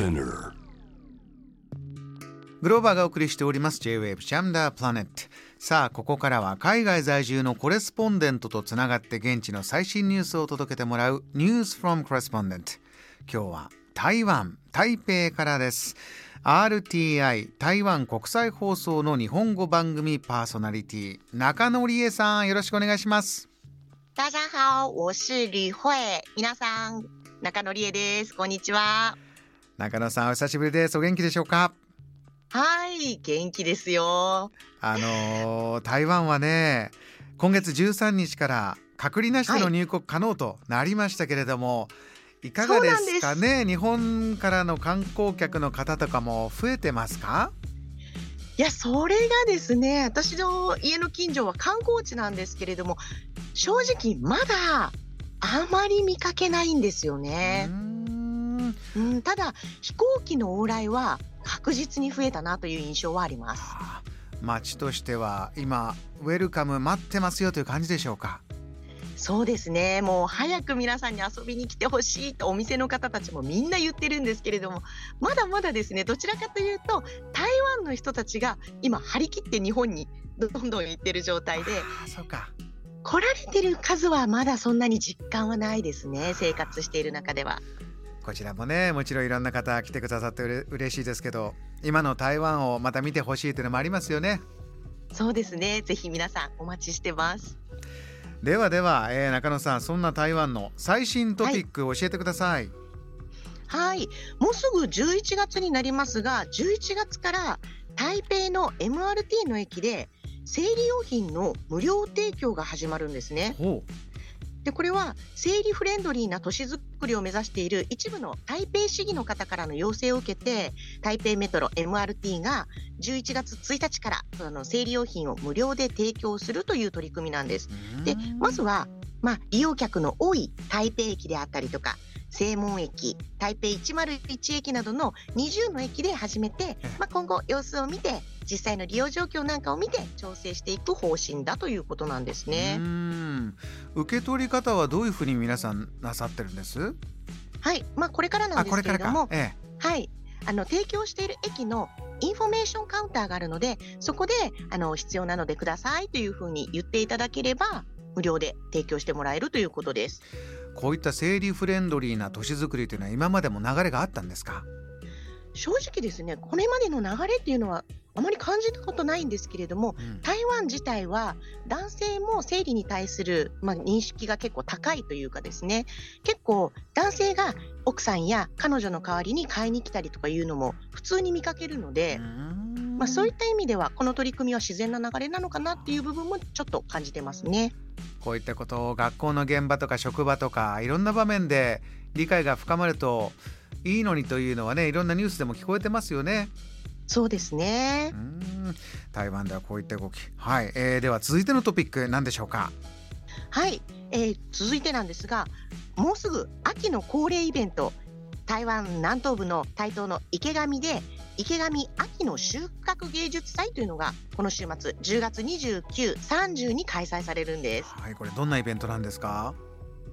Spinner. グローバーがお送りしております。J-Wave シャムダープラネットさあここからは海外在住のコレスポンデントとつながって現地の最新ニュースを届けてもらう News from Correspondent 今日は台湾台北からです。RTI 台湾国際放送の日本語番組パーソナリティ中野理恵さんよろしくお願いします。大家好，我是吕慧。皆さん、中野理恵です。こんにちは。中野さんお久しぶりです。お元気でしょうか？はい、元気ですよ。あのー台湾はね今月13日から隔離なしでの入国可能となりましたけれども、い、かがですかね？日本からの観光客の方とかも増えてますか？いや、それがですね、私の家の近所は観光地なんですけれども、正直まだあまり見かけないんですよね。んうん、ただ、飛行機の往来は確実に増えたなという印象はあります。街としては今ウェルカム待ってますよという感じでしょうか？そうですね。もう早く皆さんに遊びに来てほしいとお店の方たちもみんな言ってるんですけれども、まだまだですね、どちらかというと、台湾の人たちが今張り切って日本にどんどん行ってる状態で、そうか来られてる数はまだそんなに実感はないですね。生活している中では。こちらもねもちろんいろんな方来てくださってうれ嬉しいですけど今の台湾をまた見てほしいというのもありますよねそうですね。ぜひ皆さんお待ちしてます。ではでは、えー中野さんそんな台湾の最新トピックを教えてください、はい。もうすぐ11月になりますが、11月から台北の MRT の駅で生理用品の無料提供が始まるんですね。ほで、これは生理フレンドリーな都市づくりを目指している一部の台北市議の方からの要請を受けて、台北メトロ MRT が11月1日からあの生理用品を無料で提供するという取り組みなんです。うで、まずは、まあ、利用客の多い台北駅であったりとか、正門駅、台北101駅などの20の駅で始めてええ、まあ、今後様子を見て、実際の利用状況なんかを見て調整していく方針だということなんですうね。受け取り方はどういうふうに皆さんなさってるんです？はい、まあ、これからなんであこれからすけれどもか、え。はい、あの提供している駅のインフォメーションカウンターがあるので、そこであの必要なのでくださいというふうに言っていただければ、無料で提供してもらえるということです。えこういった生理フレンドリーな都市づくりというのは今までも流れがあったんですか？正直ですね、これまでの流れっていうのはあまり感じたことないんですけれども、うん。台湾自体は男性も生理に対する、まあ、認識が結構高いというかですね、結構男性が奥さんや彼女の代わりに買いに来たりとかいうのも普通に見かけるので、まあ、そういった意味ではこの取り組みは自然な流れなのかなっていう部分もちょっと感じてますね。こういったことを学校の現場とか職場とかいろんな場面で理解が深まるといいのにというのはねいろんなニュースでも聞こえてますよね。そうですねう。ん台湾ではこういった動きはい、えーでは続いてのトピック何でしょうか？はい、えー続いてなんですが、もうすぐ秋の恒例イベント、台湾南東部の台東の池上で、池上秋の収穫芸術祭というのが、この週末、10月29、30に開催されるんです。はいこれどんなイベントなんですか、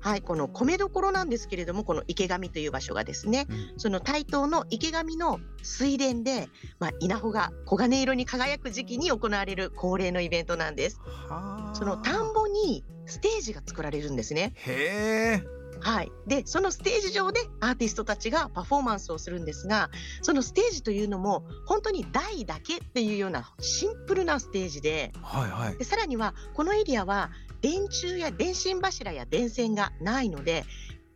はい、この米どころなんですけれども、この池上という場所がですね、うんその台東の池上の水田で、まあ、稲穂が黄金色に輝く時期に行われる恒例のイベントなんです。はあその田んぼにステージが作られるんですね。へえはい。で、そのステージ上でアーティストたちがパフォーマンスをするんですが、そのステージというのも本当に台だけっていうようなシンプルなステージで、はいはいでさらにはこのエリアは電柱や電信柱や電線がないので、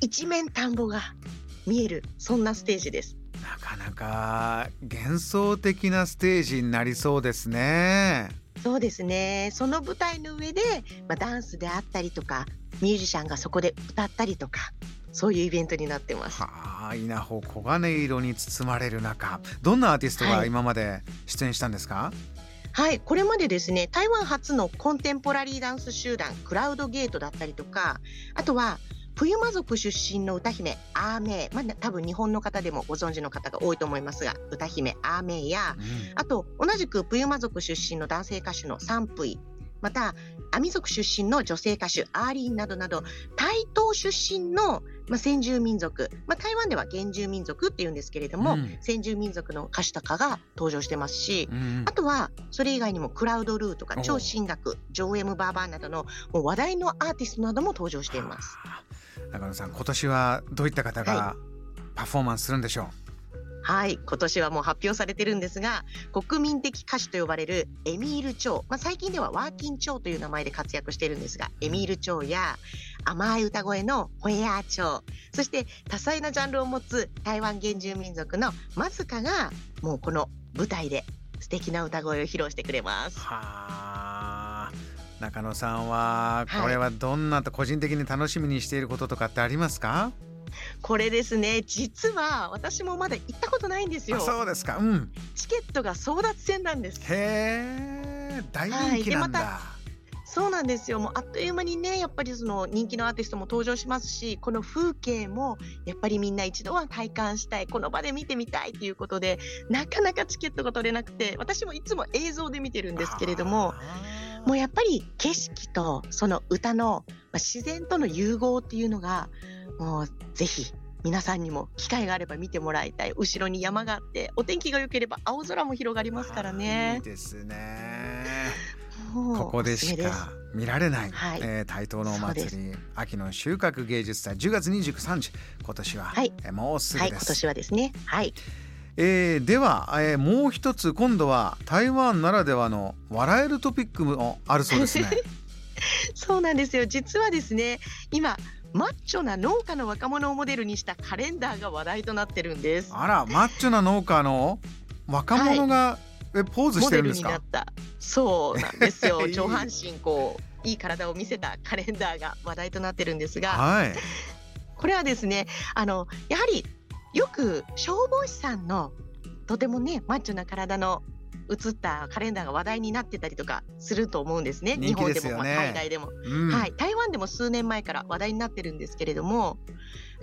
一面田んぼが見える、そんなステージです。なかなか幻想的なステージになりそうですねそうですね。その舞台の上で、まあ、ダンスであったりとか、ミュージシャンがそこで歌ったりとか、そういうイベントになってます。はあ稲穂黄金色に包まれる中どんなアーティストがはい今まで出演したんですか、はい、これまでですね、台湾初のコンテンポラリーダンス集団、クラウドゲートだったりとか、あとは、プユマ族出身の歌姫、アーメイ、まあ、多分日本の方でもご存知の方が多いと思いますが、歌姫、アーメイや、うん。あと、同じくプユマ族出身の男性歌手のサンプイ、また、アミ族出身の女性歌手、アーリーンなどなど、台東出身のまあ、先住民族、まあ、台湾では原住民族っていうんですけれども、うん。先住民族の歌手とかが登場してますし、うんあとはそれ以外にもクラウドルーとか超進学ジョーエム・バーバーなどのもう話題のアーティストなども登場しています。はあ中野さん今年はどういった方がパフォーマンスするんでしょう、はい、今年はもう発表されてるんですが、国民的歌手と呼ばれるエミール・チョウ、まあ、最近ではワーキン・チョウという名前で活躍しているんですが、エミール・チョウや甘い歌声のホエアー・チョウ、そして多彩なジャンルを持つ台湾原住民族のマズカが、もうこの舞台で素敵な歌声を披露してくれます。はあ。中野さんははい。これはどんなと個人的に楽しみにしていることとかってありますか、これですね、実は私もまだ行ったことないんですよ。あ。そうですか。うん。チケットが争奪戦なんです。へえ大人気なんだ、はそうなんですよ。もうあっという間にね、やっぱりその人気のアーティストも登場しますし、この風景もやっぱりみんな一度は体感したい、この場で見てみたいということで、なかなかチケットが取れなくて、私もいつも映像で見てるんですけれども、もうやっぱり景色とその歌の、まあ、自然との融合っていうのが、もうぜひ皆さんにも機会があれば見てもらいたい。後ろに山があって、お天気が良ければ青空も広がりますからいいね。ですねここでしか見られない、はいえー台東のお祭り秋の収穫芸術祭10月29、30今年は、はいえーもうすぐはい、です、今年はですね。はい。えーでは、えーもう一つ今度は台湾ならではの笑えるトピックもあるそうですね そうなんですよ。実はですね、今、マッチョな農家の若者をモデルにしたカレンダーが話題となってるんです。あらマッチョな農家の若者が、えポーズしてるんですか？になった。そうなんですよいい。上半身こういい体を見せたカレンダーが話題となってるんですが、はいこれはですね、あのやはりよく消防士さんのとてもねマッチョな体の写ったカレンダーが話題になってたりとかすると思うんですね。ね日本でも、まあ海外でも。うんはい、台湾でも数年前から話題になってるんですけれども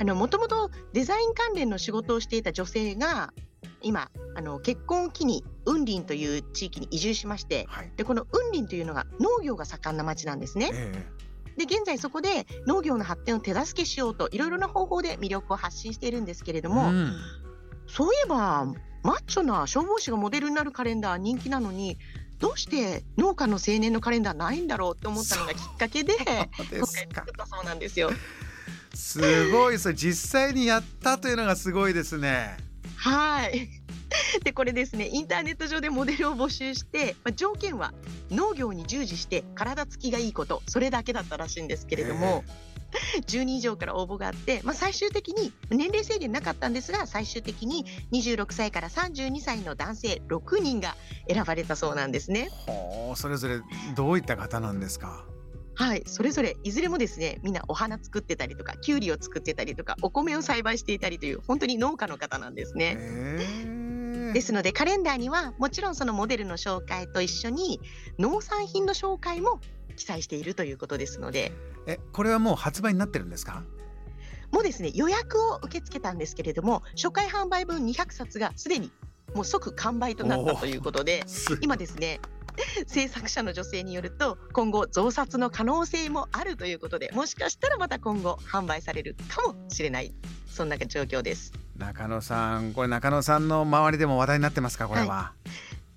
もともとデザイン関連の仕事をしていた女性が今あの結婚を機に雲林という地域に移住しましてはいでこの雲林というのが農業が盛んな町なんですね。えで現在そこで農業の発展を手助けしようといろいろな方法で魅力を発信しているんですけれども、えうんそういえばマッチョな消防士がモデルになるカレンダー人気なのにどうして農家の青年のカレンダーないんだろうって思ったのがきっかけでそうで今すか回作ったそうなんですよ。すごいそれ実際にやったというのがすごいですねはい。でこれですねインターネット上でモデルを募集して、まあ、条件は農業に従事して体つきがいいことそれだけだったらしいんですけれども、10人以上から応募があって、まあ、最終的に年齢制限なかったんですが最終的に26歳から32歳の男性6人が選ばれたそうなんですね。それぞれどういった方なんですか？はい、それぞれいずれもですねみんなお花作ってたりとかきゅうりを作ってたりとかお米を栽培していたりという本当に農家の方なんですね。ええですのでカレンダーにはもちろんそのモデルの紹介と一緒に農産品の紹介も記載しているということですのでえこれはもう発売になってるんですか？もうですね予約を受け付けたんですけれども初回販売分200冊がすでにもう即完売となったということで す今ですね 制作者の女性によると今後増刷の可能性もあるということでもしかしたらまた今後販売されるかもしれないそんな状況です。中野さんこれ中野さんの周りでも話題になってますか？これは、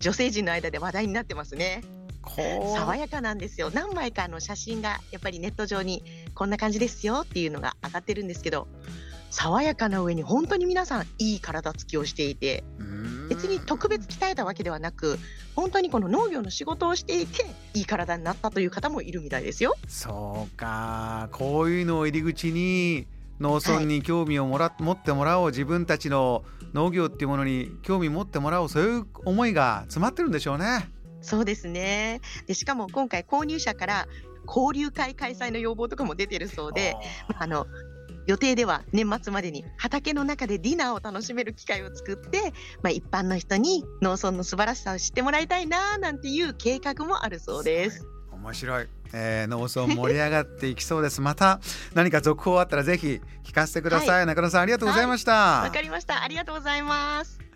女性陣の間で話題になってますね爽やかなんですよ。何枚かの写真がやっぱりネット上にこんな感じですよっていうのが上がってるんですけど爽やかな上に本当に皆さんいい体つきをしていて別に特別鍛えたわけではなく本当にこの農業の仕事をしていていい体になったという方もいるみたいですよ。そうか。こういうのを入り口に農村に興味をもら、持ってもらおう。自分たちの農業っていうものに興味持ってもらおう。そういう思いが詰まってるんでしょうね。そうですね。でしかも今回購入者から交流会開催の要望とかも出てるそうであの予定では年末までに畑の中でディナーを楽しめる機会を作って、まあ、一般の人に農村の素晴らしさを知ってもらいたいななんていう計画もあるそうです。面白い、えー、農村盛り上がっていきそうです。また何か続報あったらぜひ聞かせてください、中野さんありがとうございました、わかりました。ありがとうございます。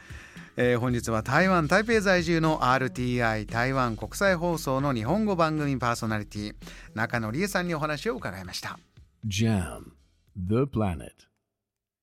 えー本日は台湾台北在住の RTI 台湾国際放送の日本語番組パーソナリティ中野理恵さんにお話を伺いました Jam, the planet.